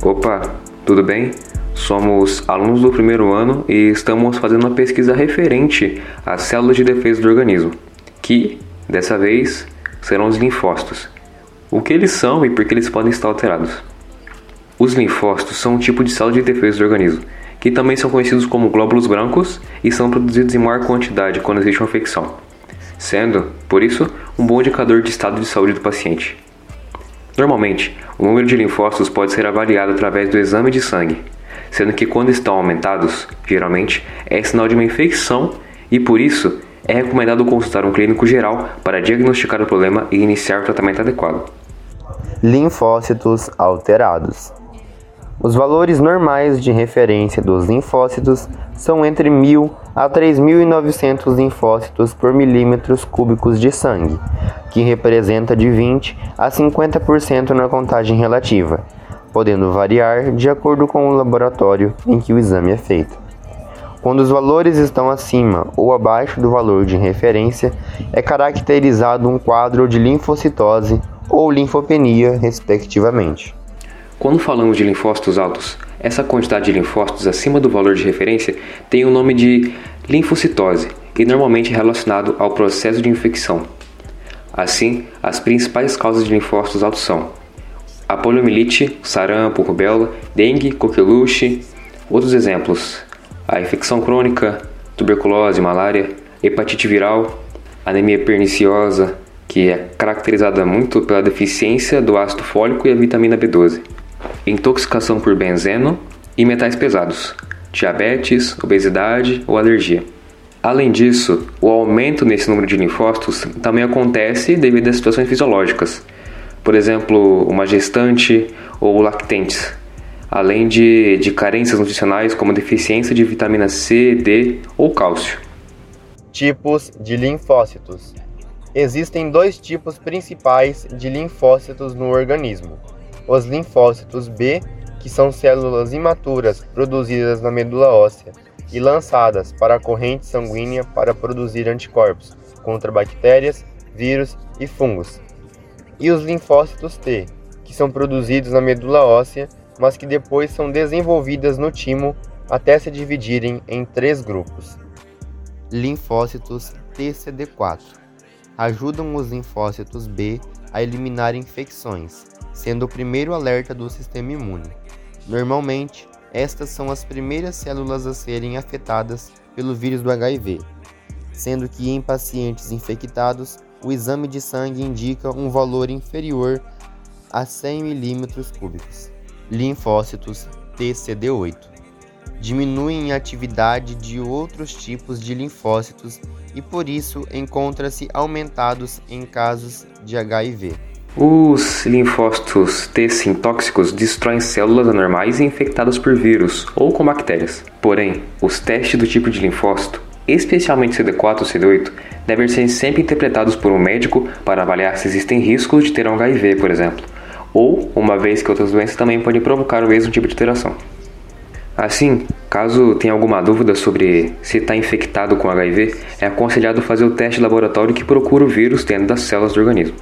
Opa, tudo bem? Somos alunos do primeiro ano e estamos fazendo uma pesquisa referente às células de defesa do organismo, que, dessa vez, serão os linfócitos. O que eles são e por que eles podem estar alterados? Os linfócitos são um tipo de célula de defesa do organismo, que também são conhecidos como glóbulos brancos e são produzidos em maior quantidade quando existe uma infecção, sendo, por isso, um bom indicador de estado de saúde do paciente. Normalmente, o número de linfócitos pode ser avaliado através do exame de sangue, sendo que quando estão aumentados, geralmente, é sinal de uma infecção e por isso é recomendado consultar um clínico geral para diagnosticar o problema e iniciar o tratamento adequado. Linfócitos alterados. Os valores normais de referência dos linfócitos são entre 1.000 a 3.900 linfócitos por milímetros cúbicos de sangue, que representa de 20 a 50% na contagem relativa, podendo variar de acordo com o laboratório em que o exame é feito. Quando os valores estão acima ou abaixo do valor de referência, é caracterizado um quadro de linfocitose ou linfopenia, respectivamente. Quando falamos de linfócitos altos, essa quantidade de linfócitos acima do valor de referência tem o nome de linfocitose e normalmente é relacionado ao processo de infecção. Assim, as principais causas de linfócitos altos são a poliomielite, sarampo, rubéola, dengue, coqueluche. Outros exemplos: a infecção crônica, tuberculose, malária, hepatite viral, anemia perniciosa, que é caracterizada muito pela deficiência do ácido fólico e a vitamina B12 intoxicação por benzeno e metais pesados, diabetes, obesidade ou alergia. Além disso, o aumento nesse número de linfócitos também acontece devido a situações fisiológicas, por exemplo, uma gestante ou lactentes, além de, de carências nutricionais como deficiência de vitamina C, D ou cálcio. Tipos de linfócitos: Existem dois tipos principais de linfócitos no organismo os linfócitos B, que são células imaturas produzidas na medula óssea e lançadas para a corrente sanguínea para produzir anticorpos contra bactérias, vírus e fungos. E os linfócitos T, que são produzidos na medula óssea, mas que depois são desenvolvidas no timo até se dividirem em três grupos. Linfócitos TCD4 ajudam os linfócitos B a eliminar infecções, sendo o primeiro alerta do sistema imune. Normalmente, estas são as primeiras células a serem afetadas pelo vírus do HIV, sendo que em pacientes infectados, o exame de sangue indica um valor inferior a 100 milímetros cúbicos. Linfócitos TCD8 diminuem a atividade de outros tipos de linfócitos e por isso encontra-se aumentados em casos de HIV. Os linfócitos T sintóxicos destroem células anormais infectadas por vírus ou com bactérias. Porém, os testes do tipo de linfócito, especialmente CD4 ou CD8, devem ser sempre interpretados por um médico para avaliar se existem riscos de ter um HIV, por exemplo, ou uma vez que outras doenças também podem provocar o mesmo tipo de alteração. Assim, caso tenha alguma dúvida sobre se está infectado com HIV, é aconselhado fazer o teste laboratório que procura o vírus dentro das células do organismo.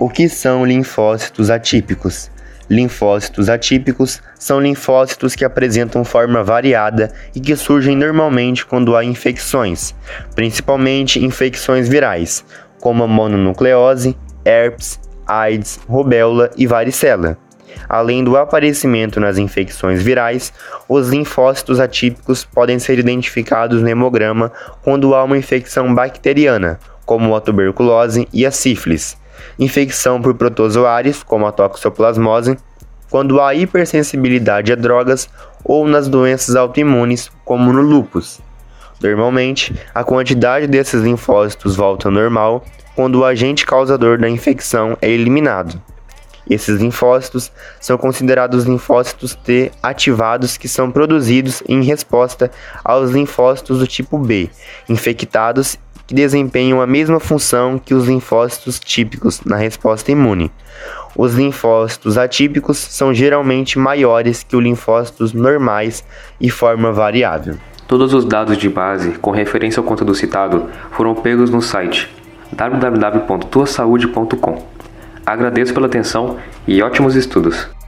O que são linfócitos atípicos? Linfócitos atípicos são linfócitos que apresentam forma variada e que surgem normalmente quando há infecções, principalmente infecções virais, como a mononucleose, herpes, AIDS, rubéola e varicela. Além do aparecimento nas infecções virais, os linfócitos atípicos podem ser identificados no hemograma quando há uma infecção bacteriana, como a tuberculose e a sífilis infecção por protozoários, como a toxoplasmose, quando há hipersensibilidade a drogas ou nas doenças autoimunes, como no lúpus. Normalmente, a quantidade desses linfócitos volta ao normal quando o agente causador da infecção é eliminado. Esses linfócitos são considerados linfócitos T ativados que são produzidos em resposta aos linfócitos do tipo B, infectados que desempenham a mesma função que os linfócitos típicos na resposta imune. Os linfócitos atípicos são geralmente maiores que os linfócitos normais e forma variável. Todos os dados de base com referência ao conteúdo citado foram pegos no site www.tuasaude.com. Agradeço pela atenção e ótimos estudos!